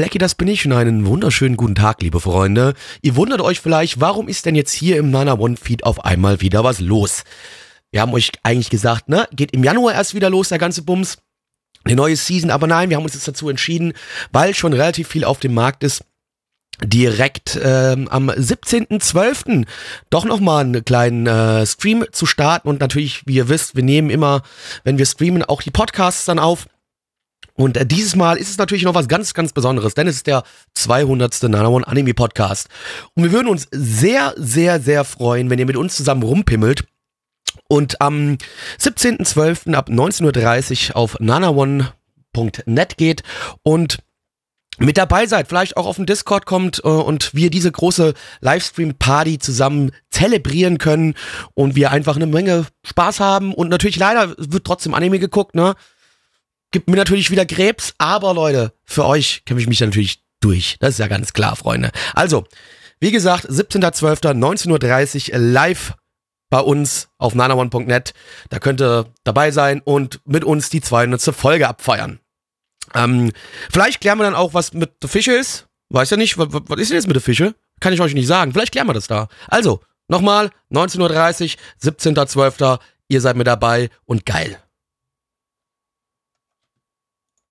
Blackie, das bin ich und einen wunderschönen guten Tag, liebe Freunde. Ihr wundert euch vielleicht, warum ist denn jetzt hier im Nana One Feed auf einmal wieder was los? Wir haben euch eigentlich gesagt, ne, geht im Januar erst wieder los, der ganze Bums. Eine neue Season, aber nein, wir haben uns jetzt dazu entschieden, weil schon relativ viel auf dem Markt ist, direkt ähm, am 17.12. doch nochmal einen kleinen äh, Stream zu starten. Und natürlich, wie ihr wisst, wir nehmen immer, wenn wir streamen, auch die Podcasts dann auf. Und äh, dieses Mal ist es natürlich noch was ganz, ganz Besonderes, denn es ist der 200. Nana One Anime Podcast. Und wir würden uns sehr, sehr, sehr freuen, wenn ihr mit uns zusammen rumpimmelt und am 17.12. ab 19.30 Uhr auf nanaone.net geht und mit dabei seid, vielleicht auch auf den Discord kommt äh, und wir diese große Livestream-Party zusammen zelebrieren können und wir einfach eine Menge Spaß haben und natürlich leider wird trotzdem Anime geguckt, ne? Gibt mir natürlich wieder Krebs, aber Leute, für euch kämpfe ich mich natürlich durch. Das ist ja ganz klar, Freunde. Also, wie gesagt, 17.12.19.30 Uhr live bei uns auf nanaone.net. Da könnt ihr dabei sein und mit uns die 200. Folge abfeiern. Ähm, vielleicht klären wir dann auch, was mit der Fische ist. Weiß ja nicht, was, was ist denn jetzt mit der Fische? Kann ich euch nicht sagen. Vielleicht klären wir das da. Also, nochmal, 19.30 Uhr, 17.12. Ihr seid mit dabei und geil.